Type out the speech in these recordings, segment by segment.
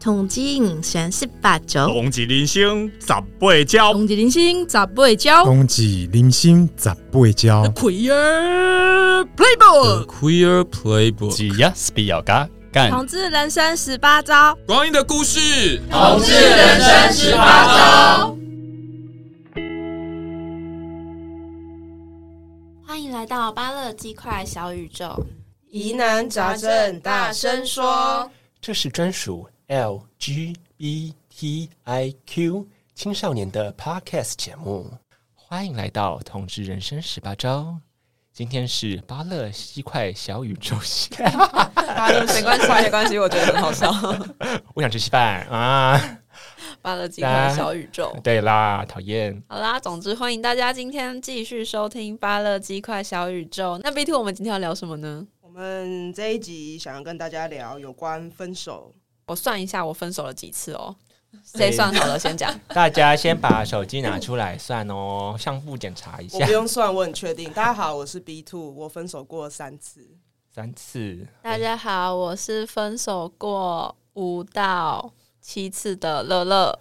同志人生十八招，同志人生十八招，同志人生十八招，同志人生十八招。The Queer Playbook，The Queer Playbook，只要是比较嘎干。同志人生十八招，光阴的故事，同志人生十八招。欢迎来到巴乐鸡块小宇宙，疑难杂症大声说，这是专属。LGBTIQ 青少年的 Podcast 节目，欢迎来到《同志人生十八招》。今天是巴乐鸡块小宇宙，芭乐没关系，没关系，我觉得很好笑。我想吃稀饭啊！芭乐鸡块小宇宙，对啦，讨厌。好啦，总之欢迎大家今天继续收听巴乐鸡块小宇宙。那 B Two，我们今天要聊什么呢？我们这一集想要跟大家聊有关分手。我算一下，我分手了几次哦？谁算好了？先讲。大家先把手机拿出来算哦，相互检查一下。我不用算，我很确定。大家好，我是 B Two，我分手过三次。三次。大家好，我是分手过五到七次的乐乐。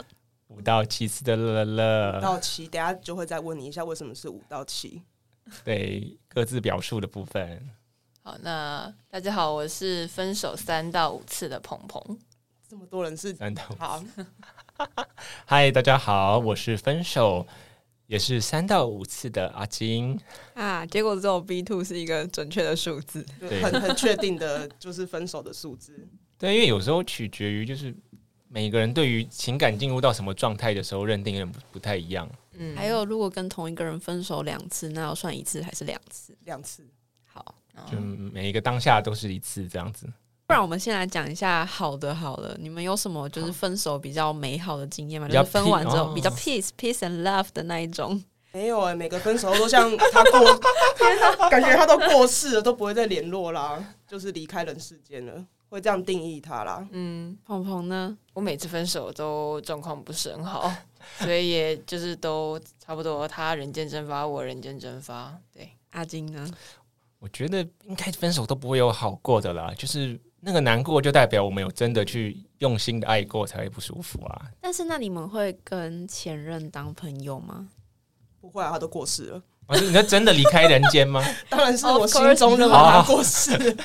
五到七次的乐乐。五到七，等下就会再问你一下，为什么是五到七？对，各自表述的部分。好，那大家好，我是分手三到五次的鹏鹏。这么多人是三到好，嗨，大家好，我是分手也是三到五次的阿金啊。结果只有 B two 是一个准确的数字，对，很很确定的，就是分手的数字。对，因为有时候取决于就是每个人对于情感进入到什么状态的时候认定有点不不太一样。嗯，还有如果跟同一个人分手两次，那要算一次还是两次？两次。好，就每一个当下都是一次这样子。不然我们先来讲一下好的好了，你们有什么就是分手比较美好的经验吗？就是分完之后比较 peace peace and love 的那一种。没有哎、欸，每个分手都像他过，感觉他都过世了，都不会再联络啦，就是离开人世间了，会这样定义他啦。嗯，鹏鹏呢？我每次分手都状况不是很好，所以也就是都差不多，他人间蒸发，我人间蒸发。对，阿金呢？我觉得应该分手都不会有好过的啦，就是。那个难过就代表我们有真的去用心的爱过才会不舒服啊。但是那你们会跟前任当朋友吗？不会啊，他都过世了。啊，你是真的离开人间吗？当然是我心中认为他过世。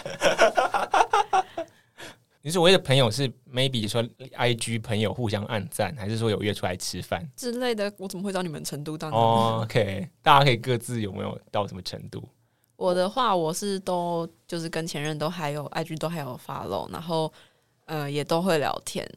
你所谓的朋友是 maybe 说 IG 朋友互相暗赞，还是说有约出来吃饭之类的？我怎么会知道你们程度到哪？哦，OK，大家可以各自有没有到什么程度？我的话，我是都就是跟前任都还有 IG 都还有 follow，然后呃也都会聊天，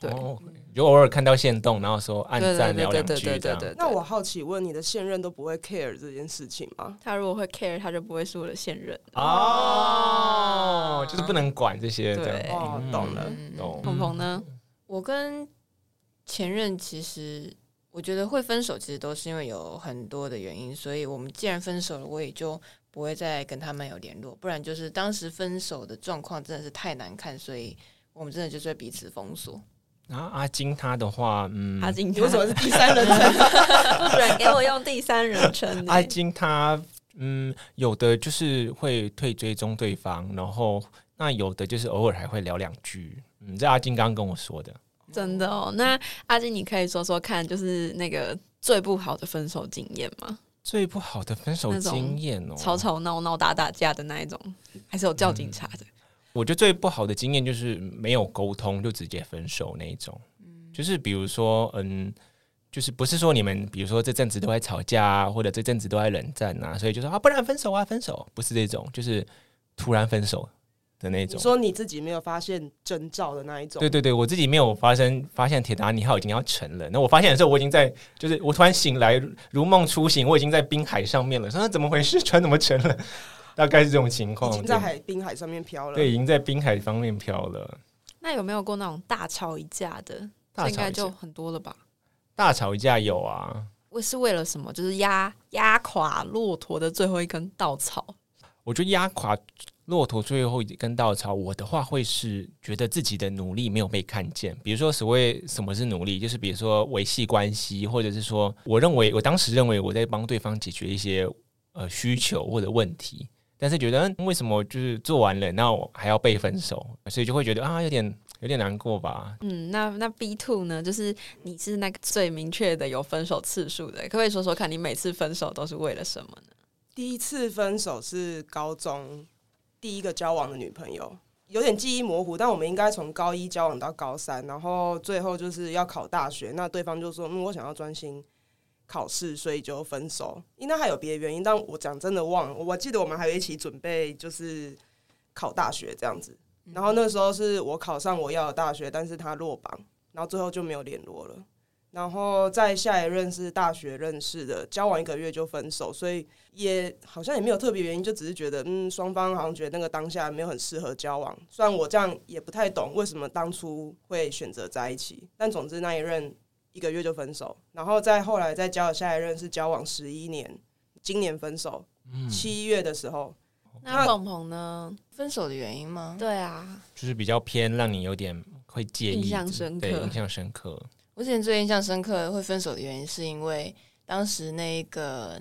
对，哦、就偶尔看到线动，然后说按赞聊两句这样。那我好奇问，你的现任都不会 care 这件事情吗？他如果会 care，他就不会是我的现任哦，哦，就是不能管这些。对，对哦，懂了，懂。鹏鹏呢？我跟前任其实我觉得会分手，其实都是因为有很多的原因，所以我们既然分手了，我也就。不会再跟他们有联络，不然就是当时分手的状况真的是太难看，所以我们真的就是彼此封锁。然后阿金他的话，嗯，阿金你为什么是第三人称？不然给我用第三人称。阿金他，嗯，有的就是会退追踪对方，然后那有的就是偶尔还会聊两句。嗯，这阿金刚刚跟我说的，真的哦。那阿金，你可以说说看，就是那个最不好的分手经验吗？最不好的分手经验哦，吵吵闹闹、打打架的那一种，还是有叫警察的。嗯、我觉得最不好的经验就是没有沟通就直接分手那一种。嗯、就是比如说，嗯，就是不是说你们，比如说这阵子都在吵架啊，或者这阵子都在冷战啊，所以就说啊，不然分手啊，分手，不是这种，就是突然分手。的那种，你说你自己没有发现征兆的那一种，对对对，我自己没有发生发现铁达尼号已经要沉了。那我发现的时候，我已经在，就是我突然醒来，如梦初醒，我已经在冰海上面了。说那怎么回事？船 怎么沉了？大概是这种情况，已经在海滨海上面飘了。对，已经在滨海方面飘了。那有没有过那种大吵一架的？大吵应该就很多了吧？大吵一架有啊。我是为了什么？就是压压垮骆驼的最后一根稻草。我觉得压垮。骆驼最后一根稻草，我的话会是觉得自己的努力没有被看见。比如说，所谓什么是努力，就是比如说维系关系，或者是说，我认为我当时认为我在帮对方解决一些呃需求或者问题，但是觉得为什么就是做完了，那我还要被分手，所以就会觉得啊，有点有有点难过吧？嗯，那那 B two 呢？就是你是那个最明确的有分手次数的，可不可以说说看你每次分手都是为了什么呢？第一次分手是高中第一个交往的女朋友，有点记忆模糊，但我们应该从高一交往到高三，然后最后就是要考大学，那对方就说：“嗯，我想要专心考试，所以就分手。”应该还有别的原因，但我讲真的忘了。我记得我们还有一起准备，就是考大学这样子。然后那时候是我考上我要的大学，但是他落榜，然后最后就没有联络了。然后在下一任是大学认识的，交往一个月就分手，所以也好像也没有特别原因，就只是觉得嗯，双方好像觉得那个当下没有很适合交往。虽然我这样也不太懂为什么当初会选择在一起，但总之那一任一个月就分手。然后再后来再交的下一任是交往十一年，今年分手，七月的时候。那鹏鹏呢？分手的原因吗？对啊，就是比较偏让你有点会介意，印象深刻，对，印象深刻。我之前最印象深刻会分手的原因，是因为当时那个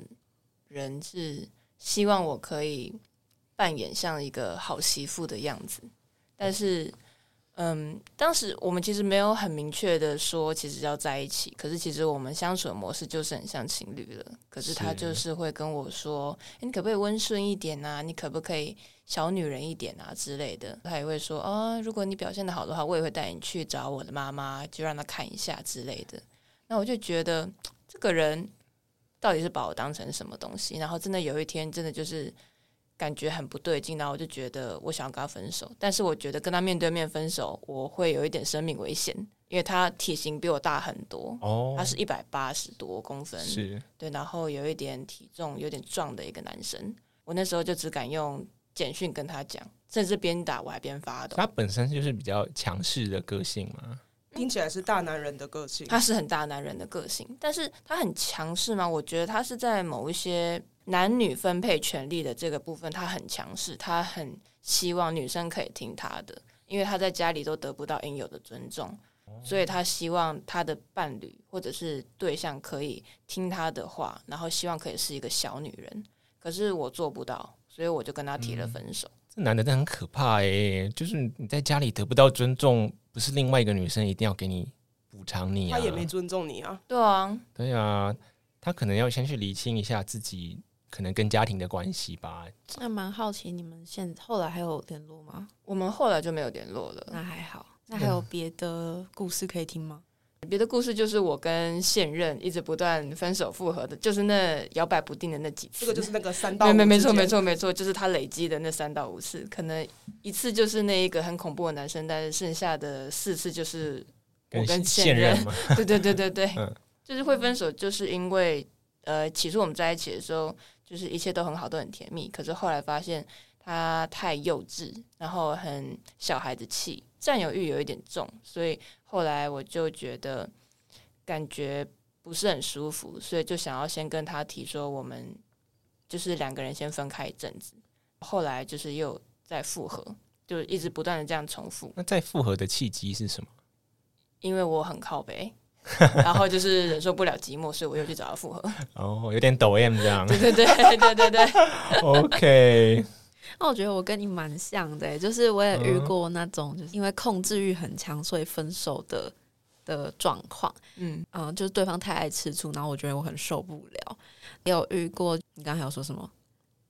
人是希望我可以扮演像一个好媳妇的样子，但是。嗯，当时我们其实没有很明确的说，其实要在一起。可是其实我们相处的模式就是很像情侣了。可是他就是会跟我说：“欸，你可不可以温顺一点啊？你可不可以小女人一点啊之类的？”他也会说：“啊，如果你表现得好的话，我也会带你去找我的妈妈，就让她看一下之类的。”那我就觉得这个人到底是把我当成什么东西？然后真的有一天，真的就是。感觉很不对劲，然后我就觉得我想要跟他分手，但是我觉得跟他面对面分手，我会有一点生命危险，因为他体型比我大很多，哦，他是一百八十多公分，是对，然后有一点体重有点壮的一个男生，我那时候就只敢用简讯跟他讲，甚至边打我还边发抖。他本身就是比较强势的个性嘛，听起来是大男人的个性，他是很大男人的个性，但是他很强势吗？我觉得他是在某一些。男女分配权利的这个部分，他很强势，他很希望女生可以听他的，因为他在家里都得不到应有的尊重，所以他希望他的伴侣或者是对象可以听他的话，然后希望可以是一个小女人。可是我做不到，所以我就跟他提了分手。嗯，这男的真的很可怕诶，就是你在家里得不到尊重，不是另外一个女生一定要给你补偿你啊？他也没尊重你啊？对啊，对啊，他可能要先去理清一下自己。可能跟家庭的关系吧。那蛮好奇，你们现后来还有联络吗？我们后来就没有联络了。那还好。那还有别的故事可以听吗？别的故事就是我跟现任一直不断分手复合的，就是那摇摆不定的那几次。这个就是那个三到五次。没没错没错没错，就是他累积的那三到五次，可能一次就是那一个很恐怖的男生，但是剩下的四次就是我跟现任。现任对对对对对，嗯、就是会分手，就是因为呃，起初我们在一起的时候。就是一切都很好，都很甜蜜。可是后来发现他太幼稚，然后很小孩子气，占有欲有一点重，所以后来我就觉得感觉不是很舒服，所以就想要先跟他提说，我们就是两个人先分开一阵子。后来就是又再复合，就一直不断的这样重复。那再复合的契机是什么？因为我很靠北。然后就是忍受不了寂寞，所以我又去找他复合。哦，有点抖 M 这样。对对对对对对。OK。那我觉得我跟你蛮像的，就是我也遇过那种，就是因为控制欲很强，所以分手的的状况。嗯嗯、呃，就是对方太爱吃醋，然后我觉得我很受不了。也有遇过，你刚才有说什么？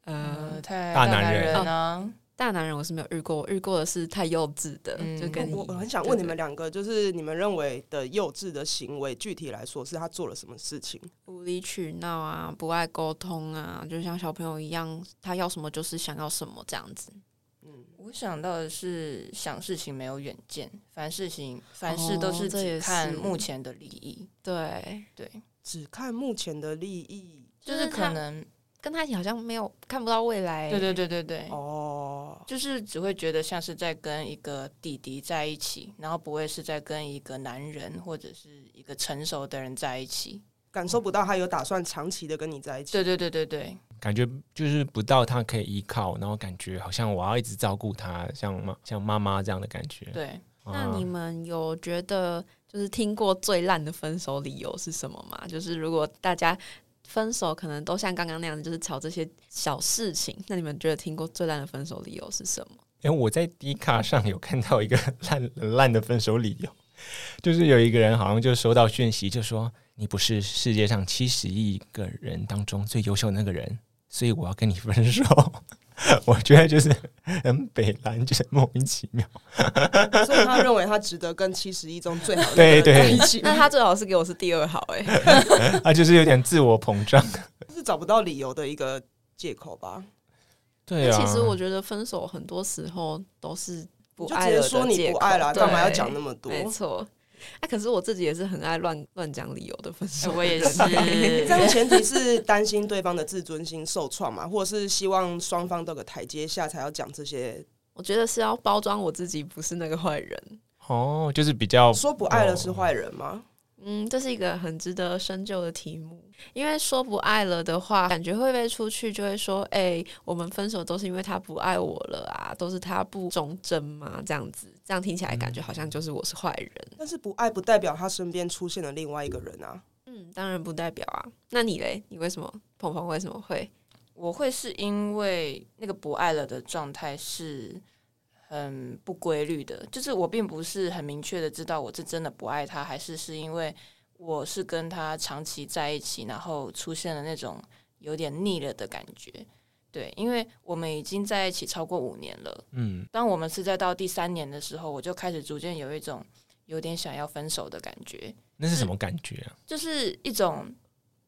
呃，太大男人啊。大男人我是没有遇过，我遇过的是太幼稚的，嗯、就跟你我我很想问你们两个，就是你们认为的幼稚的行为，具体来说是他做了什么事情？无理取闹啊，不爱沟通啊，就像小朋友一样，他要什么就是想要什么这样子。嗯，我想到的是想事情没有远见，凡事情凡事都是只看目前的利益。哦、对对，只看目前的利益，就是可能。跟他一起好像没有看不到未来。对对对对对。哦，就是只会觉得像是在跟一个弟弟在一起，然后不会是在跟一个男人或者是一个成熟的人在一起，感受不到他有打算长期的跟你在一起。对对对对对，感觉就是不到他可以依靠，然后感觉好像我要一直照顾他，像妈像妈妈这样的感觉。对，啊、那你们有觉得就是听过最烂的分手理由是什么吗？就是如果大家。分手可能都像刚刚那样，就是吵这些小事情。那你们觉得听过最烂的分手理由是什么？哎，我在迪卡上有看到一个烂烂的分手理由，就是有一个人好像就收到讯息，就说你不是世界上七十亿个人当中最优秀的那个人，所以我要跟你分手。我觉得就是 很北烂，就是莫名其妙。所以他认为他值得跟七十一中最好的对对一起。那他最好是给我是第二好哎。他就是有点自我膨胀，是找不到理由的一个借口吧？对啊。其实我觉得分手很多时候都是不爱了，就直接说你不爱了，干嘛要讲那么多？没错。哎、啊，可是我自己也是很爱乱乱讲理由的分手，我也 是。这样前提是担心对方的自尊心受创嘛，或者是希望双方都有个台阶下才要讲这些？我觉得是要包装我自己不是那个坏人。哦，就是比较说不爱了是坏人吗？哦嗯，这是一个很值得深究的题目，因为说不爱了的话，感觉会被出去就会说，哎、欸，我们分手都是因为他不爱我了啊，都是他不忠贞嘛，这样子，这样听起来感觉好像就是我是坏人。但是不爱不代表他身边出现了另外一个人啊。嗯，当然不代表啊。那你嘞？你为什么？鹏鹏为什么会？我会是因为那个不爱了的状态是。很不规律的，就是我并不是很明确的知道我是真的不爱他，还是是因为我是跟他长期在一起，然后出现了那种有点腻了的感觉。对，因为我们已经在一起超过五年了。嗯，当我们是在到第三年的时候，我就开始逐渐有一种有点想要分手的感觉。那是什么感觉啊？就是一种。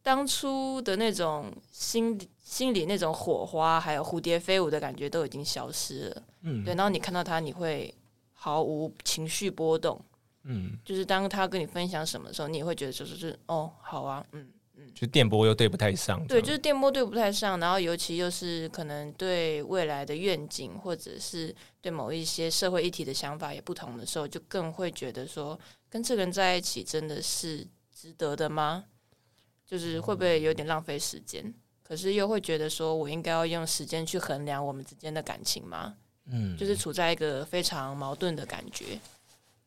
当初的那种心心里那种火花，还有蝴蝶飞舞的感觉都已经消失了。嗯，对。然后你看到他，你会毫无情绪波动。嗯，就是当他跟你分享什么的时候，你也会觉得就是是哦，好啊，嗯嗯。就电波又对不太上。对，就是电波对不太上。然后尤其又是可能对未来的愿景，或者是对某一些社会议题的想法也不同的时候，就更会觉得说，跟这个人在一起真的是值得的吗？就是会不会有点浪费时间？可是又会觉得说，我应该要用时间去衡量我们之间的感情吗？嗯，就是处在一个非常矛盾的感觉。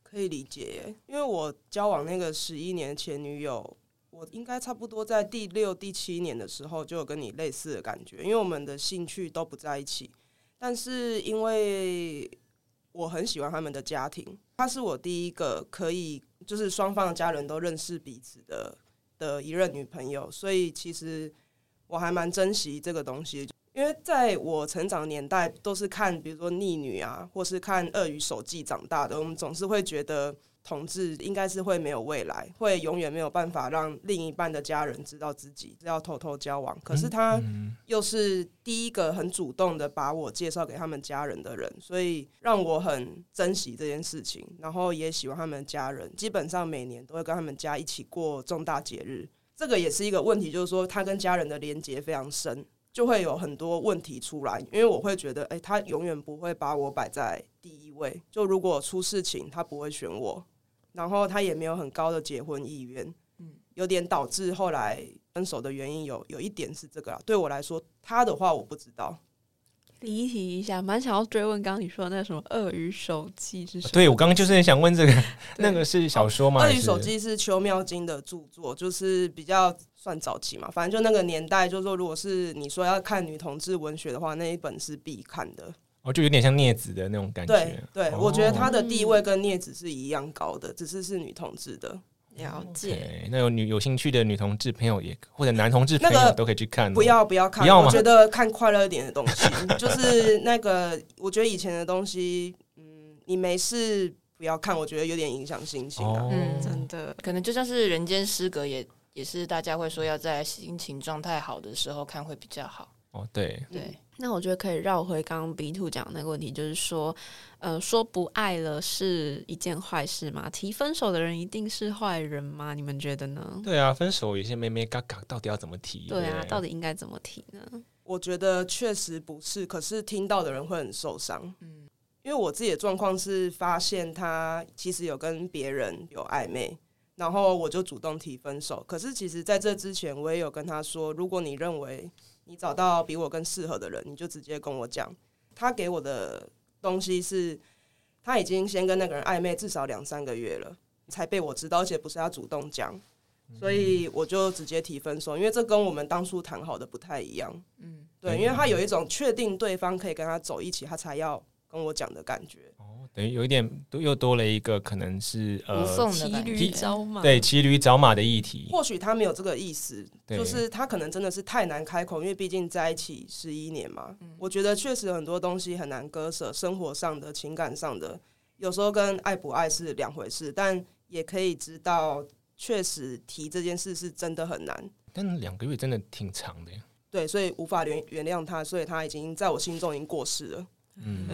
可以理解，因为我交往那个十一年前女友，我应该差不多在第六、第七年的时候就有跟你类似的感觉，因为我们的兴趣都不在一起。但是因为我很喜欢他们的家庭，他是我第一个可以就是双方的家人都认识彼此的。的一任女朋友，所以其实我还蛮珍惜这个东西，因为在我成长年代都是看，比如说逆女啊，或是看《鳄鱼手记》长大的，我们总是会觉得。同志应该是会没有未来，会永远没有办法让另一半的家人知道自己要偷偷交往。可是他又是第一个很主动的把我介绍给他们家人的人，所以让我很珍惜这件事情，然后也喜欢他们家人。基本上每年都会跟他们家一起过重大节日。这个也是一个问题，就是说他跟家人的连结非常深，就会有很多问题出来。因为我会觉得，哎，他永远不会把我摆在第一位。就如果出事情，他不会选我。然后他也没有很高的结婚意愿，嗯，有点导致后来分手的原因有有一点是这个啊。对我来说，他的话我不知道。离题一下，蛮想要追问，刚刚你说的那什么《鳄鱼手记》是什么？对，我刚刚就是很想问这个，那个是小说吗？哦《鳄鱼手记》是邱妙金的著作，就是比较算早期嘛。反正就那个年代，就是说，如果是你说要看女同志文学的话，那一本是必看的。哦，就有点像镊子的那种感觉。对，对、哦、我觉得她的地位跟镊子是一样高的，只是是女同志的。了解。Okay, 那有女有兴趣的女同志朋友也或者男同志朋友都可以去看。不要不要看，我觉得看快乐一点的东西，就是那个我觉得以前的东西，嗯，你没事不要看，我觉得有点影响心情啊。嗯，真的，可能就像是人间失格，也也是大家会说要在心情状态好的时候看会比较好。哦，对对。那我觉得可以绕回刚刚 B Two 讲的那个问题，就是说，呃，说不爱了是一件坏事吗？提分手的人一定是坏人吗？你们觉得呢？对啊，分手有些眉眉角角，到底要怎么提？对啊，到底应该怎么提呢？我觉得确实不是，可是听到的人会很受伤。嗯，因为我自己的状况是发现他其实有跟别人有暧昧，然后我就主动提分手。可是其实在这之前，我也有跟他说，如果你认为。你找到比我更适合的人，你就直接跟我讲。他给我的东西是，他已经先跟那个人暧昧至少两三个月了，才被我知道，而且不是他主动讲，所以我就直接提分手，因为这跟我们当初谈好的不太一样。嗯，对，因为他有一种确定对方可以跟他走一起，他才要跟我讲的感觉。哦，等于有一点又多了一个可能是呃骑驴找马，对，骑驴找马的议题。或许他没有这个意思，就是他可能真的是太难开口，因为毕竟在一起十一年嘛。嗯、我觉得确实很多东西很难割舍，生活上的、情感上的，有时候跟爱不爱是两回事，但也可以知道，确实提这件事是真的很难。但两个月真的挺长的呀。对，所以无法原原谅他，所以他已经在我心中已经过世了。嗯，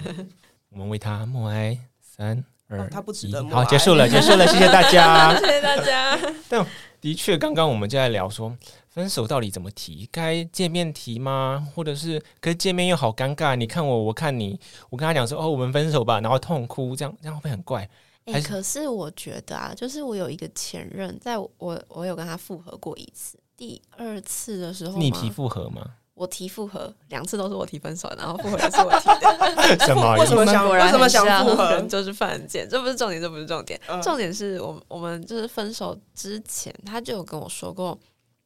我们为他默哀，三二、哦，他不值得默哀。好，结束了，结束了，谢谢大家，谢谢大家。但的确，刚刚我们就在聊说，分手到底怎么提？该见面提吗？或者是，可是见面又好尴尬，你看我，我看你，我跟他讲说，哦，我们分手吧，然后痛哭，这样这样会不会很怪？哎、欸，可是我觉得啊，就是我有一个前任，在我我有跟他复合过一次。第二次的时候，你提复合吗？我提复合，两次都是我提分手，然后复合也是我提的。什么？为什么想？为什么想复合？就是犯贱，这不是重点，这不是重点。嗯、重点是我我们就是分手之前，他就有跟我说过，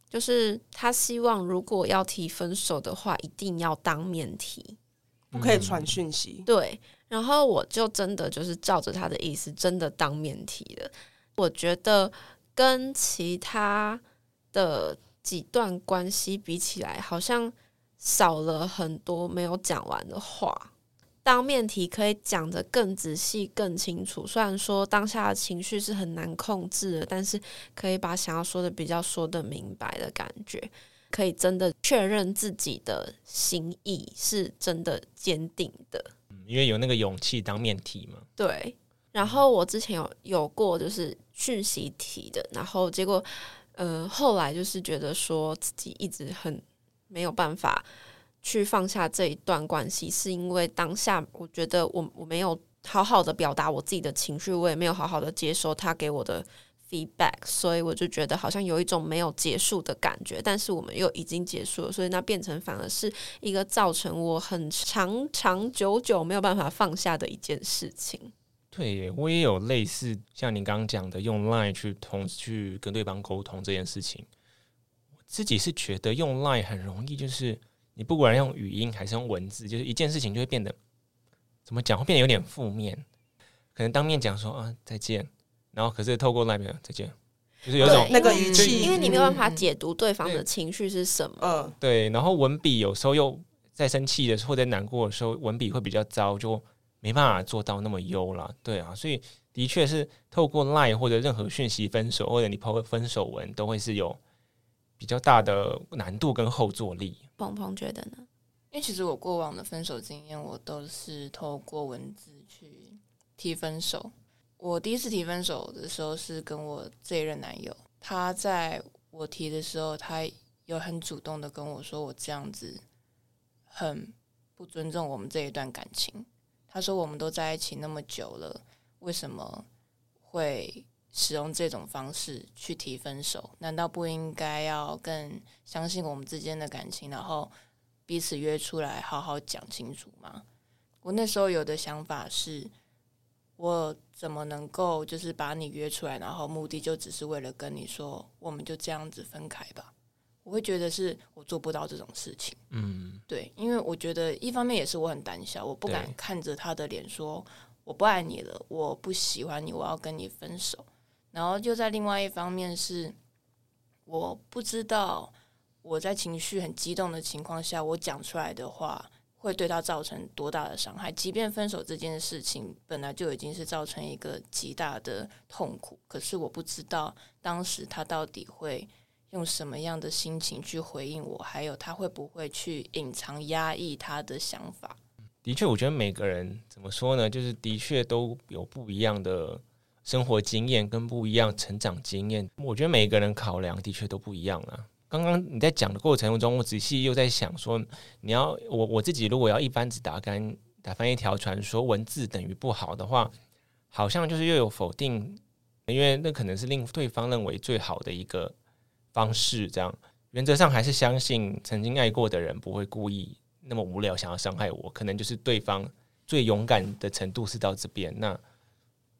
就是他希望如果要提分手的话，一定要当面提，不可以传讯息。对，然后我就真的就是照着他的意思，真的当面提了。我觉得跟其他。的几段关系比起来，好像少了很多没有讲完的话。当面提可以讲得更仔细、更清楚。虽然说当下的情绪是很难控制的，但是可以把想要说的比较说的明白的感觉，可以真的确认自己的心意是真的坚定的。因为有那个勇气当面提嘛。对。然后我之前有有过就是讯息提的，然后结果。呃，后来就是觉得说自己一直很没有办法去放下这一段关系，是因为当下我觉得我我没有好好的表达我自己的情绪，我也没有好好的接收他给我的 feedback，所以我就觉得好像有一种没有结束的感觉，但是我们又已经结束了，所以那变成反而是一个造成我很长长久久没有办法放下的一件事情。对，我也有类似像你刚刚讲的，用 Line 去同去跟对方沟通这件事情。我自己是觉得用 Line 很容易，就是你不管用语音还是用文字，就是一件事情就会变得怎么讲，会变得有点负面。可能当面讲说啊再见，然后可是透过 Line 没有再见，就是有种那个语气，因为你没有办法解读对方的情绪是什么。嗯，对。然后文笔有时候又在生气的时候或者难过的时候，文笔会比较糟，就。没办法做到那么优了，对啊，所以的确是透过 LINE 或者任何讯息分手，或者你抛个分手文，都会是有比较大的难度跟后坐力。鹏鹏觉得呢？因为其实我过往的分手经验，我都是透过文字去提分手。我第一次提分手的时候是跟我这一任男友，他在我提的时候，他有很主动的跟我说，我这样子很不尊重我们这一段感情。他说：“我们都在一起那么久了，为什么会使用这种方式去提分手？难道不应该要更相信我们之间的感情，然后彼此约出来好好讲清楚吗？”我那时候有的想法是：我怎么能够就是把你约出来，然后目的就只是为了跟你说，我们就这样子分开吧？我会觉得是我做不到这种事情，嗯，对，因为我觉得一方面也是我很胆小，我不敢看着他的脸说我不爱你了，我不喜欢你，我要跟你分手。然后就在另外一方面是，我不知道我在情绪很激动的情况下，我讲出来的话会对他造成多大的伤害。即便分手这件事情本来就已经是造成一个极大的痛苦，可是我不知道当时他到底会。用什么样的心情去回应我？还有他会不会去隐藏、压抑他的想法？的确，我觉得每个人怎么说呢？就是的确都有不一样的生活经验跟不一样成长经验。我觉得每个人考量的确都不一样啊。刚刚你在讲的过程中，我仔细又在想说，你要我我自己如果要一竿子打干打翻一条船，说文字等于不好的话，好像就是又有否定，因为那可能是令对方认为最好的一个。方式这样，原则上还是相信曾经爱过的人不会故意那么无聊想要伤害我，可能就是对方最勇敢的程度是到这边。那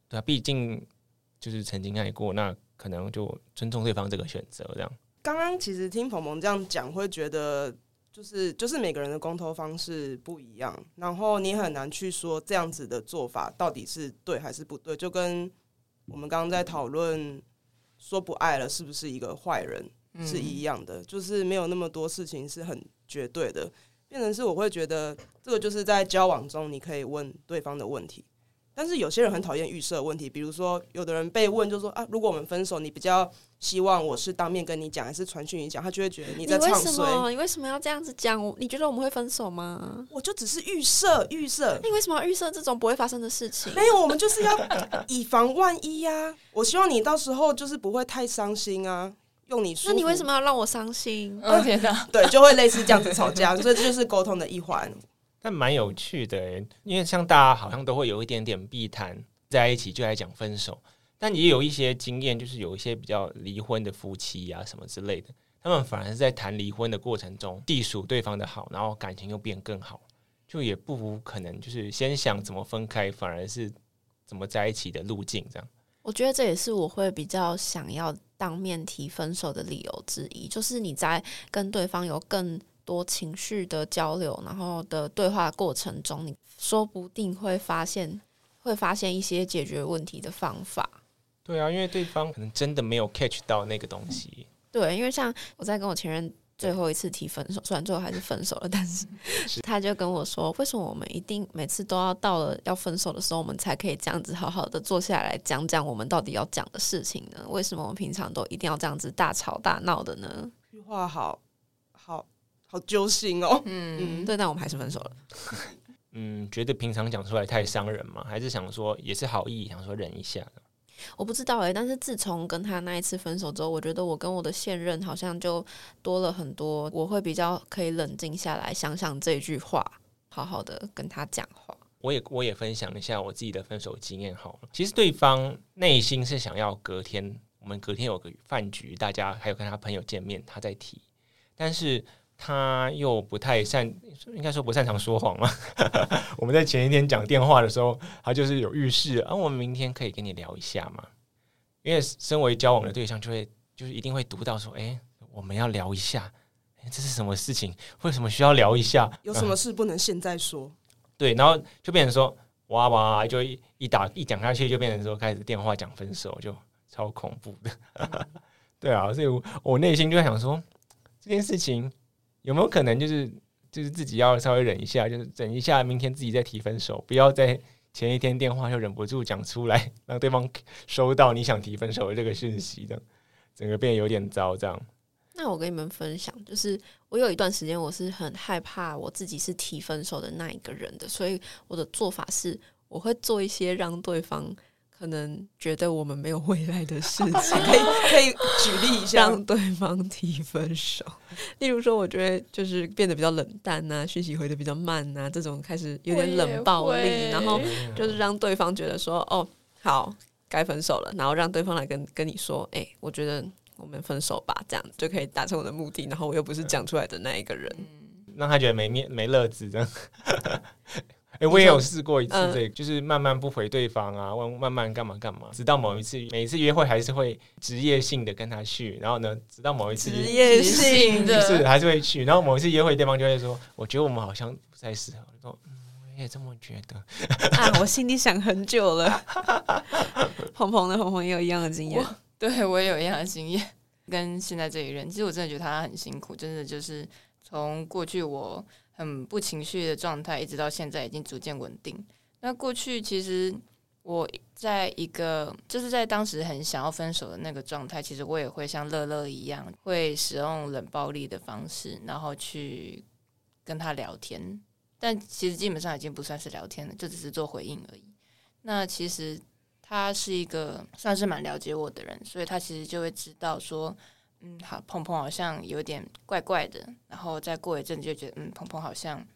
对啊，毕竟就是曾经爱过，那可能就尊重对方这个选择。这样，刚刚其实听鹏鹏这样讲，会觉得就是就是每个人的沟通方式不一样，然后你很难去说这样子的做法到底是对还是不对，就跟我们刚刚在讨论说不爱了是不是一个坏人是一样的，就是没有那么多事情是很绝对的，变成是我会觉得这个就是在交往中你可以问对方的问题。但是有些人很讨厌预设问题，比如说有的人被问就说啊，如果我们分手，你比较希望我是当面跟你讲，还是传讯你讲？他就会觉得你在唱衰。你为什么？你为什么要这样子讲？你觉得我们会分手吗？我就只是预设预设。你为什么要预设这种不会发生的事情？没有，我们就是要以防万一呀、啊。我希望你到时候就是不会太伤心啊。用你说，那你为什么要让我伤心？哦天哪，对，就会类似这样子吵架，所以这就是沟通的一环。但蛮有趣的，因为像大家好像都会有一点点避谈。在一起就来讲分手，但也有一些经验，就是有一些比较离婚的夫妻、啊，什么之类的，他们反而是在谈离婚的过程中，地数对方的好，然后感情又变更好，就也不无可能，就是先想怎么分开，反而是怎么在一起的路径这样。我觉得这也是我会比较想要当面提分手的理由之一，就是你在跟对方有更多情绪的交流，然后的对话过程中，你说不定会发现。会发现一些解决问题的方法。对啊，因为对方可能真的没有 catch 到那个东西。对，因为像我在跟我前任最后一次提分手，虽然最后还是分手了，但是 他就跟我说：“为什么我们一定每次都要到了要分手的时候，我们才可以这样子好好的坐下来讲讲我们到底要讲的事情呢？为什么我们平常都一定要这样子大吵大闹的呢？”话好好好揪心哦。嗯，对，但我们还是分手了。嗯，觉得平常讲出来太伤人吗？还是想说也是好意，想说忍一下？我不知道诶、欸，但是自从跟他那一次分手之后，我觉得我跟我的现任好像就多了很多，我会比较可以冷静下来，想想这句话，好好的跟他讲话。我也我也分享一下我自己的分手经验好了。其实对方内心是想要隔天，我们隔天有个饭局，大家还有跟他朋友见面，他在提，但是。他又不太擅，应该说不擅长说谎嘛。我们在前一天讲电话的时候，他就是有预示啊，我们明天可以跟你聊一下嘛。因为身为交往的对象，就会就是一定会读到说，哎、欸，我们要聊一下，欸，这是什么事情？为什么需要聊一下？有什么事不能现在说？对，然后就变成说，哇哇，就一一打一讲下去，就变成说开始电话讲分手，就超恐怖的。对啊，所以我我内心就在想说这件事情。有没有可能就是就是自己要稍微忍一下，就是忍一下，明天自己再提分手，不要在前一天电话就忍不住讲出来，让对方收到你想提分手的这个讯息，的整个变得有点糟。这样，那我跟你们分享，就是我有一段时间我是很害怕我自己是提分手的那一个人的，所以我的做法是我会做一些让对方。可能觉得我们没有未来的事情，可以可以举例一下，让对方提分手。例如说，我觉得就是变得比较冷淡呐、啊，讯息回的比较慢呐、啊，这种开始有点冷暴力，然后就是让对方觉得说，哦，好，该分手了，然后让对方来跟跟你说，哎、欸，我觉得我们分手吧，这样就可以达成我的目的。然后我又不是讲出来的那一个人，让他觉得没面没乐子这样。哎、欸，我也有试过一次，这个、嗯、就是慢慢不回对方啊，问慢慢干嘛干嘛，直到某一次，每一次约会还是会职业性的跟他去，然后呢，直到某一次职业性的，就是还是会去，然后某一次约会，对方就会说，我觉得我们好像不太适合。我说，嗯，我也这么觉得。啊，我心里想很久了。鹏鹏的鹏鹏也有一样的经验，对我也有一样的经验，跟现在这一任，其实我真的觉得他很辛苦，真的就是从过去我。很不情绪的状态，一直到现在已经逐渐稳定。那过去其实我在一个就是在当时很想要分手的那个状态，其实我也会像乐乐一样，会使用冷暴力的方式，然后去跟他聊天。但其实基本上已经不算是聊天了，就只是做回应而已。那其实他是一个算是蛮了解我的人，所以他其实就会知道说。嗯，好，鹏鹏好像有点怪怪的，然后再过一阵就觉得，嗯，鹏鹏好像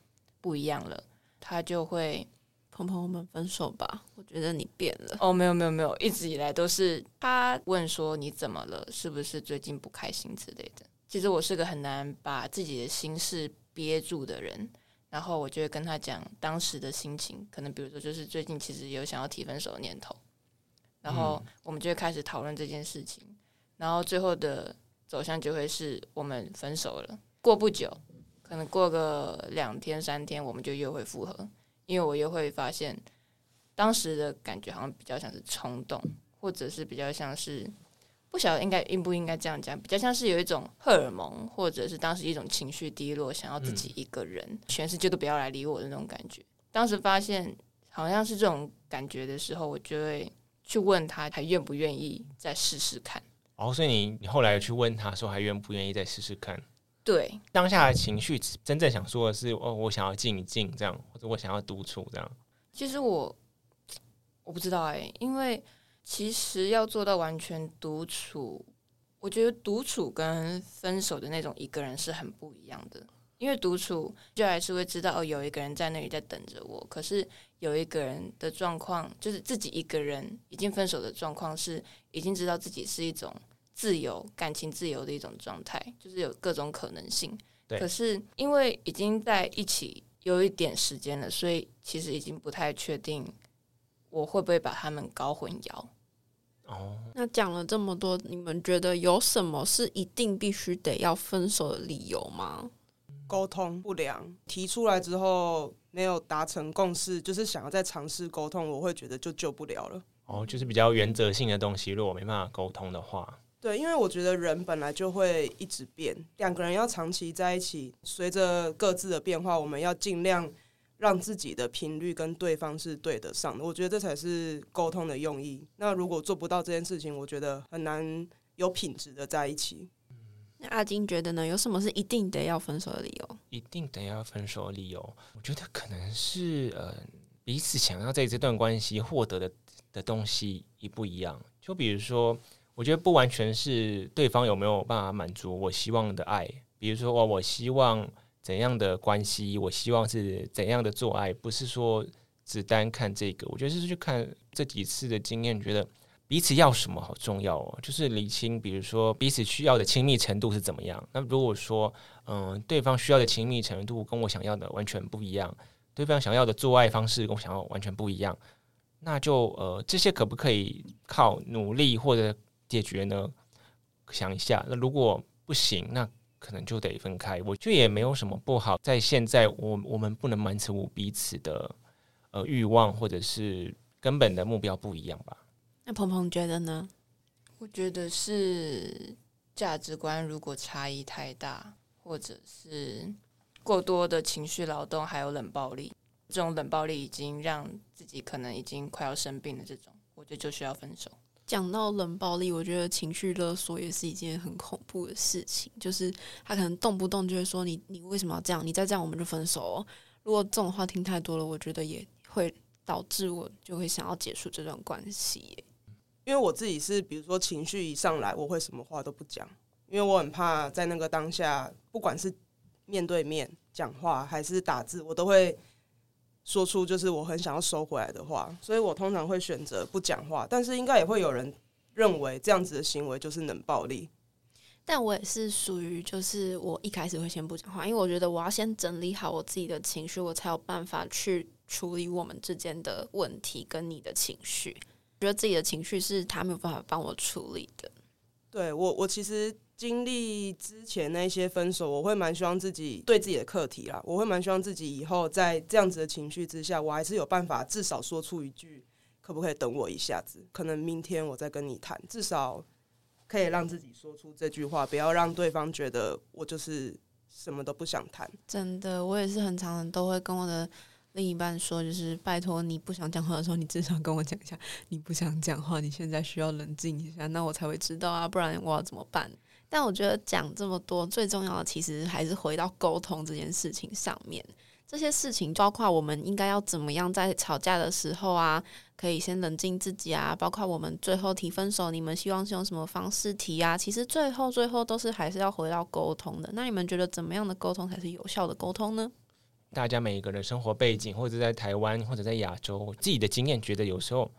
不一样了，他就会，鹏鹏，我们分手吧，我觉得你变了。哦，没有没有没有，一直以来都是他问说你怎么了，是不是最近不开心之类的。其实我是个很难把自己的心事憋住的人，然后我就会跟他讲当时的心情，可能比如说就是最近其实有想要提分手的念头，然后我们就会开始讨论这件事情，然后最后的。走向就会是我们分手了。过不久，可可能过个两天三天，我们就又会复合，因为我又会发现当时的感觉好像比较像是冲动，或者是比较像是不晓得应该应不应该这样讲，比较像是有一种荷尔蒙，或者是当时一种情绪低落，想要自己一个人，嗯、全世界都不要来理我的那种感觉。当时发现好像是这种感觉的时候，我就会去问他，还愿不愿意再试试看。哦，所以你你后来去问他说，还愿不愿意再试试看？对，当下的情绪真正想说的是，哦，我想要静一静，这样，或者我想要独处，这样。其实我我不知道哎、欸，因为其实要做到完全独处，我觉得独处跟分手的那种一个人是很不一样的。因为独处就还是会知道哦，有一个人在那里在等着我。可是有一个人的状况，就是自己一个人已经分手的状况，是已经知道自己是一种。自由感情自由的一种状态，就是有各种可能性。对。可是因为已经在一起有一点时间了，所以其实已经不太确定我会不会把他们搞混淆。哦。那讲了这么多，你们觉得有什么是一定必须得要分手的理由吗？沟通不良，提出来之后没有达成共识，就是想要再尝试沟通，我会觉得就救不了了。哦，就是比较原则性的东西，如果没办法沟通的话。对，因为我觉得人本来就会一直变，两个人要长期在一起，随着各自的变化，我们要尽量让自己的频率跟对方是对得上的。我觉得这才是沟通的用意。那如果做不到这件事情，我觉得很难有品质的在一起。那阿金觉得呢？有什么是一定得要分手的理由？一定得要分手的理由，我觉得可能是呃彼此想要在这段关系获得的的东西一不一样。就比如说。我觉得不完全是对方有没有办法满足我希望的爱，比如说我我希望怎样的关系，我希望是怎样的做爱，不是说只单看这个。我觉得是去看这几次的经验，觉得彼此要什么好重要哦，就是理清，比如说彼此需要的亲密程度是怎么样。那如果说嗯，对方需要的亲密程度跟我想要的完全不一样，对方想要的做爱方式跟我想要完全不一样，那就呃这些可不可以靠努力或者解决呢？想一下，那如果不行，那可能就得分开。我觉得也没有什么不好。在现在，我我们不能满足彼此的呃欲望，或者是根本的目标不一样吧？那鹏鹏觉得呢？我觉得是价值观如果差异太大，或者是过多的情绪劳动，还有冷暴力，这种冷暴力已经让自己可能已经快要生病了。这种，我觉得就需要分手。讲到冷暴力，我觉得情绪勒索也是一件很恐怖的事情。就是他可能动不动就会说你：“你为什么要这样？你再这样我们就分手哦。”如果这种话听太多了，我觉得也会导致我就会想要结束这段关系。因为我自己是，比如说情绪一上来，我会什么话都不讲，因为我很怕在那个当下，不管是面对面讲话还是打字，我都会。说出就是我很想要收回来的话，所以我通常会选择不讲话。但是应该也会有人认为这样子的行为就是冷暴力。但我也是属于就是我一开始会先不讲话，因为我觉得我要先整理好我自己的情绪，我才有办法去处理我们之间的问题跟你的情绪。觉得自己的情绪是他没有办法帮我处理的。对，我，我其实。经历之前那些分手，我会蛮希望自己对自己的课题啦。我会蛮希望自己以后在这样子的情绪之下，我还是有办法至少说出一句，可不可以等我一下子？可能明天我再跟你谈，至少可以让自己说出这句话，不要让对方觉得我就是什么都不想谈。真的，我也是很常都会跟我的另一半说，就是拜托你不想讲话的时候，你至少跟我讲一下，你不想讲话，你现在需要冷静一下，那我才会知道啊，不然我要怎么办？但我觉得讲这么多，最重要的其实还是回到沟通这件事情上面。这些事情包括我们应该要怎么样在吵架的时候啊，可以先冷静自己啊。包括我们最后提分手，你们希望是用什么方式提啊？其实最后最后都是还是要回到沟通的。那你们觉得怎么样的沟通才是有效的沟通呢？大家每一个人生活背景，或者在台湾，或者在亚洲，自己的经验觉得有时候。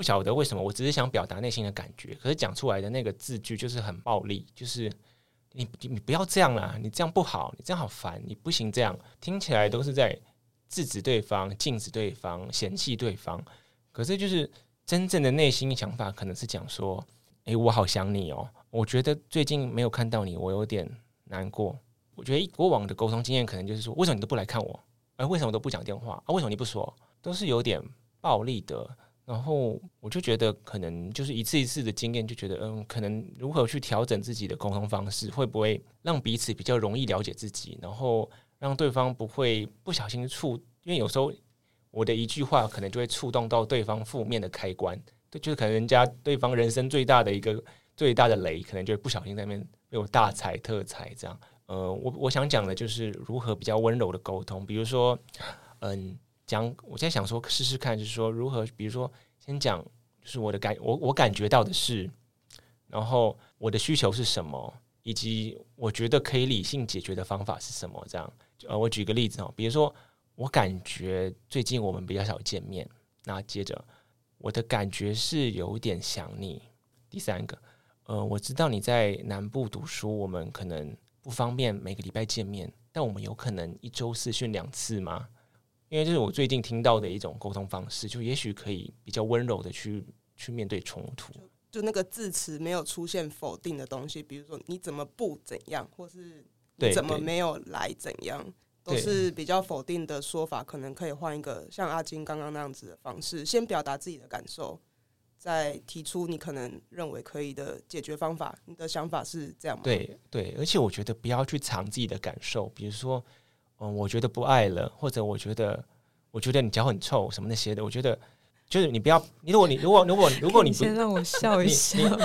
不晓得为什么，我只是想表达内心的感觉，可是讲出来的那个字句就是很暴力，就是你你不要这样啦，你这样不好，你这样好烦，你不行这样，听起来都是在制止对方、禁止对方、嫌弃对方，可是就是真正的内心想法可能是讲说，诶，我好想你哦，我觉得最近没有看到你，我有点难过，我觉得过往的沟通经验可能就是说，为什么你都不来看我？哎，为什么都不讲电话？啊，为什么你不说？都是有点暴力的。然后我就觉得，可能就是一次一次的经验，就觉得，嗯，可能如何去调整自己的沟通方式，会不会让彼此比较容易了解自己，然后让对方不会不小心触，因为有时候我的一句话可能就会触动到对方负面的开关，对，就是可能人家对方人生最大的一个最大的雷，可能就会不小心在那边被我大踩特踩这样。呃，我我想讲的就是如何比较温柔的沟通，比如说，嗯。讲，我现在想说试试看，就是说如何，比如说先讲，就是我的感，我我感觉到的是，然后我的需求是什么，以及我觉得可以理性解决的方法是什么，这样。呃，我举个例子哦，比如说我感觉最近我们比较少见面，那接着我的感觉是有点想你。第三个，呃，我知道你在南部读书，我们可能不方便每个礼拜见面，但我们有可能一周四训两次吗？因为这是我最近听到的一种沟通方式，就也许可以比较温柔的去去面对冲突。就那个字词没有出现否定的东西，比如说你怎么不怎样，或是你怎么没有来怎样，都是比较否定的说法。可能可以换一个像阿金刚刚那样子的方式，先表达自己的感受，再提出你可能认为可以的解决方法。你的想法是这样吗？对对，而且我觉得不要去藏自己的感受，比如说。嗯，我觉得不爱了，或者我觉得，我觉得你脚很臭，什么那些的。我觉得，就是你不要，你如果你如果如果如果你先让我笑一下吗？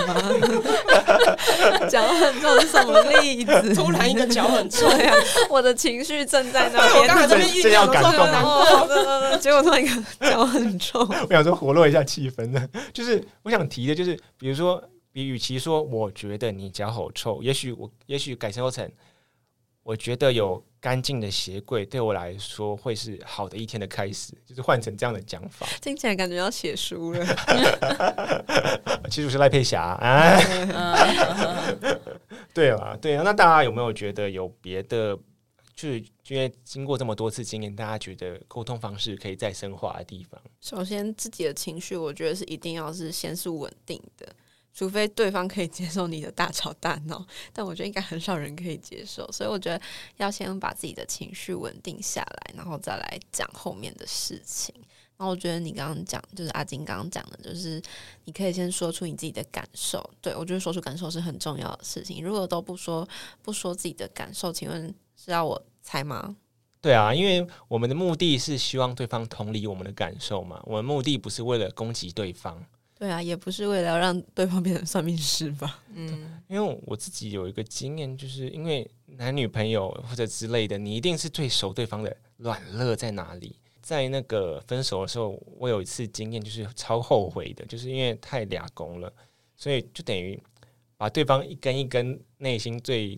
脚很臭是什么例子？突然一个脚很臭呀，我的情绪正在那边，我刚才这边预料感动吗？结果突然一个脚很臭，我想说活络一下气氛呢。就是我想提的，就是比如说，比与其说我觉得你脚好臭，也许我也许改成成，我觉得有。干净的鞋柜对我来说会是好的一天的开始，就是换成这样的讲法，听起来感觉要写书了。其实是赖佩霞，哎，对啊，对啊。那大家有没有觉得有别的？就是因为经过这么多次经验，大家觉得沟通方式可以再深化的地方？首先，自己的情绪，我觉得是一定要是先是稳定的。除非对方可以接受你的大吵大闹，但我觉得应该很少人可以接受，所以我觉得要先把自己的情绪稳定下来，然后再来讲后面的事情。然后我觉得你刚刚讲，就是阿金刚刚讲的，就是你可以先说出你自己的感受。对，我觉得说出感受是很重要的事情。如果都不说，不说自己的感受，请问是要我猜吗？对啊，因为我们的目的是希望对方同理我们的感受嘛，我们目的不是为了攻击对方。对啊，也不是为了要让对方变成算命师吧？嗯，因为我自己有一个经验，就是因为男女朋友或者之类的，你一定是最熟对方的软肋在哪里。在那个分手的时候，我有一次经验，就是超后悔的，就是因为太俩公了，所以就等于把对方一根一根内心最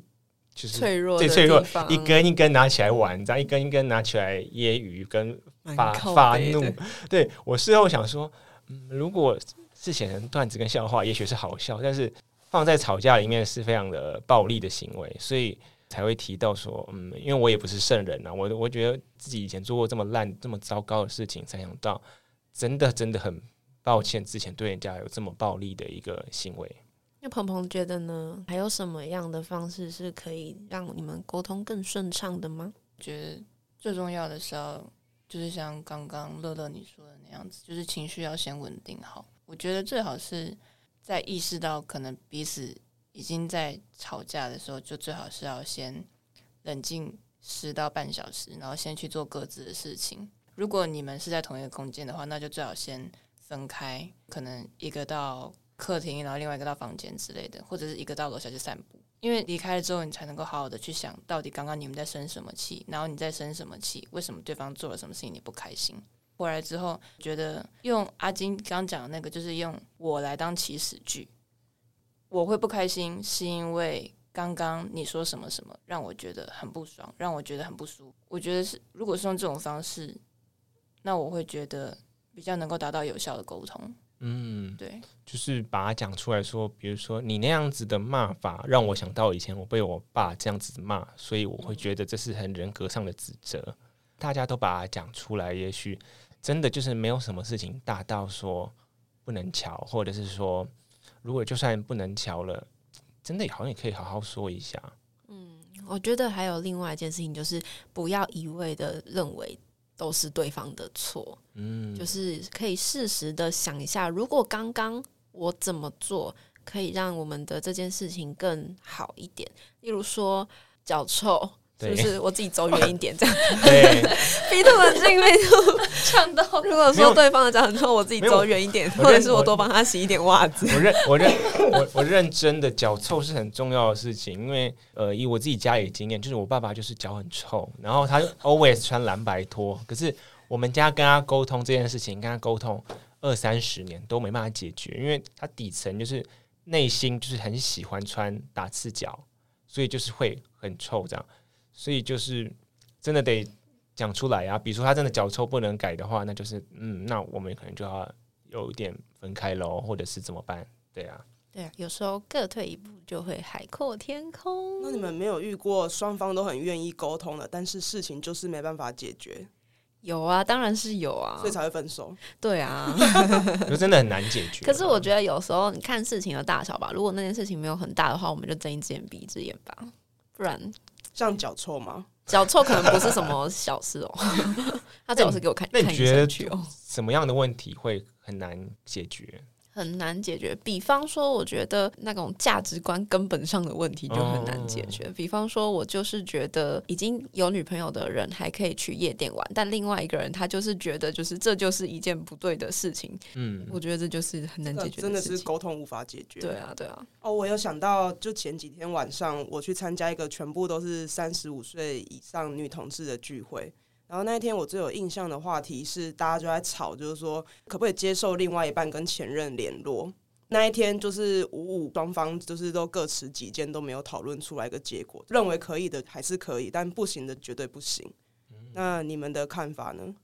就是脆弱最脆弱一根一根拿起来玩，这样一根一根拿起来揶揄跟发发怒。对，我事后想说，嗯，如果。是写成段子跟笑话，也许是好笑，但是放在吵架里面是非常的暴力的行为，所以才会提到说，嗯，因为我也不是圣人啊，我我觉得自己以前做过这么烂、这么糟糕的事情，才想到真的真的很抱歉，之前对人家有这么暴力的一个行为。那鹏鹏觉得呢？还有什么样的方式是可以让你们沟通更顺畅的吗？觉得最重要的是要，就是像刚刚乐乐你说的那样子，就是情绪要先稳定好。我觉得最好是在意识到可能彼此已经在吵架的时候，就最好是要先冷静十到半小时，然后先去做各自的事情。如果你们是在同一个空间的话，那就最好先分开，可能一个到客厅，然后另外一个到房间之类的，或者是一个到楼下去散步。因为离开了之后，你才能够好好的去想到底刚刚你们在生什么气，然后你在生什么气，为什么对方做了什么事情你不开心。回来之后，觉得用阿金刚讲的那个，就是用我来当起始句。我会不开心，是因为刚刚你说什么什么，让我觉得很不爽，让我觉得很不舒服。我觉得是，如果是用这种方式，那我会觉得比较能够达到有效的沟通。嗯，对，就是把它讲出来说，比如说你那样子的骂法，让我想到以前我被我爸这样子骂，所以我会觉得这是很人格上的指责。大家都把它讲出来，也许。真的就是没有什么事情大到说不能瞧，或者是说，如果就算不能瞧了，真的好像也可以好好说一下。嗯，我觉得还有另外一件事情，就是不要一味的认为都是对方的错。嗯，就是可以适时的想一下，如果刚刚我怎么做，可以让我们的这件事情更好一点。例如说脚臭。是不是我自己走远一点这样？对，B two 很近，B two 呛到。如果说对方的脚很臭，我自己走远一点，或者是我多帮他洗一点袜子。我认我认我我认真的脚臭是很重要的事情，因为呃，以我自己家里经验，就是我爸爸就是脚很臭，然后他 always 穿蓝白拖。可是我们家跟他沟通这件事情，跟他沟通二三十年都没办法解决，因为他底层就是内心就是很喜欢穿打赤脚，所以就是会很臭这样。所以就是真的得讲出来啊！比如说他真的脚臭不能改的话，那就是嗯，那我们可能就要有一点分开喽，或者是怎么办？对啊，对啊，有时候各退一步就会海阔天空。那你们没有遇过双方都很愿意沟通的，但是事情就是没办法解决？有啊，当然是有啊，所以才会分手。对啊，就真的很难解决。可是我觉得有时候你看事情的大小吧，如果那件事情没有很大的话，我们就睁一只眼闭一只眼吧，不然。像脚臭吗？脚臭可能不是什么小事哦。他最好是给我看，那你觉得什么样的问题会很难解决？很难解决。比方说，我觉得那种价值观根本上的问题就很难解决。哦、比方说，我就是觉得已经有女朋友的人还可以去夜店玩，但另外一个人他就是觉得，就是这就是一件不对的事情。嗯，我觉得这就是很难解决的，真的是沟通无法解决。对啊，对啊。哦，我有想到，就前几天晚上我去参加一个全部都是三十五岁以上女同志的聚会。然后那一天我最有印象的话题是，大家就在吵，就是说可不可以接受另外一半跟前任联络。那一天就是五五双方就是都各持己见，都没有讨论出来一个结果。认为可以的还是可以，但不行的绝对不行。那你们的看法呢？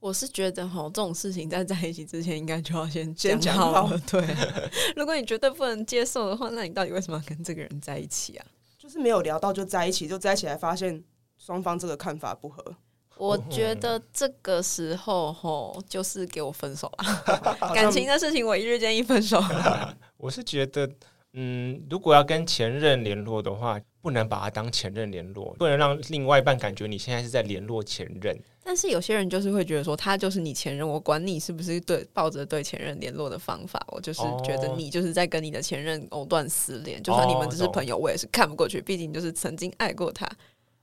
我是觉得哈，这种事情在在一起之前应该就要先先讲好了。对，如果你绝对不能接受的话，那你到底为什么要跟这个人在一起啊？就是没有聊到就在一起，就在一起才发现双方这个看法不合。我觉得这个时候吼，就是给我分手了。感情的事情，我一日建议分手。我是觉得，嗯，如果要跟前任联络的话，不能把他当前任联络，不能让另外一半感觉你现在是在联络前任。但是有些人就是会觉得说，他就是你前任，我管你是不是对抱着对前任联络的方法，我就是觉得你就是在跟你的前任藕断丝连。就算你们只是朋友，我也是看不过去，毕竟就是曾经爱过他。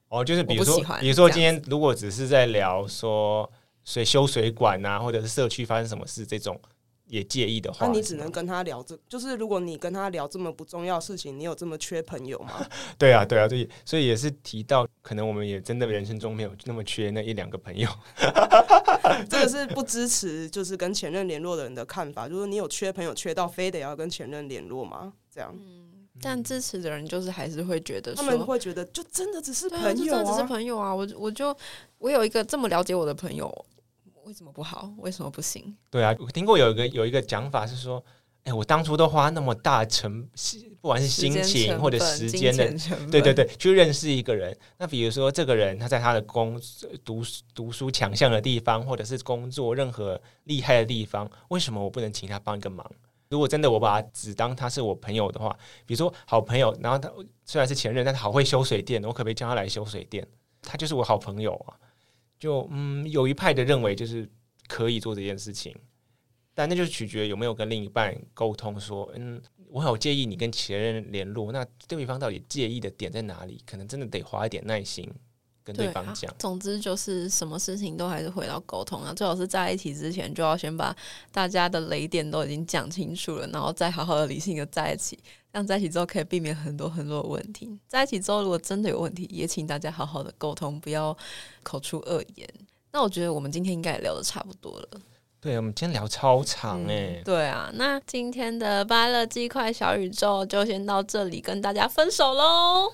哦，就是比如说，比如说今天如果只是在聊说水修水管啊，或者是社区发生什么事这种也介意的话，那你只能跟他聊这，就是如果你跟他聊这么不重要的事情，你有这么缺朋友吗？对啊，对啊，所以所以也是提到，可能我们也真的人生中没有那么缺那一两个朋友。这个是不支持，就是跟前任联络的人的看法，就是你有缺朋友缺到非得要跟前任联络吗？这样。嗯但支持的人就是还是会觉得，他们会觉得就真的只是朋友啊，就真的只是朋友啊。我我就我有一个这么了解我的朋友，为什么不好？为什么不行？对啊，我听过有一个有一个讲法是说，哎，我当初都花那么大成，不管是心情或者时间的，对对对，去认识一个人。那比如说这个人他在他的工读读书强项的地方，或者是工作任何厉害的地方，为什么我不能请他帮一个忙？如果真的我把只当他是我朋友的话，比如说好朋友，然后他虽然是前任，但他好会修水电，我可不可以叫他来修水电？他就是我好朋友啊。就嗯，有一派的认为就是可以做这件事情，但那就取决有没有跟另一半沟通说，嗯，我好介意你跟前任联络，那对方到底介意的点在哪里？可能真的得花一点耐心。跟对方讲，啊，总之就是什么事情都还是回到沟通啊，最好是在一起之前就要先把大家的雷点都已经讲清楚了，然后再好好的理性的在一起，这样在一起之后可以避免很多很多的问题。在一起之后如果真的有问题，也请大家好好的沟通，不要口出恶言。那我觉得我们今天应该也聊的差不多了。对，我们今天聊超长哎、欸嗯。对啊，那今天的芭乐鸡块小宇宙就先到这里，跟大家分手喽。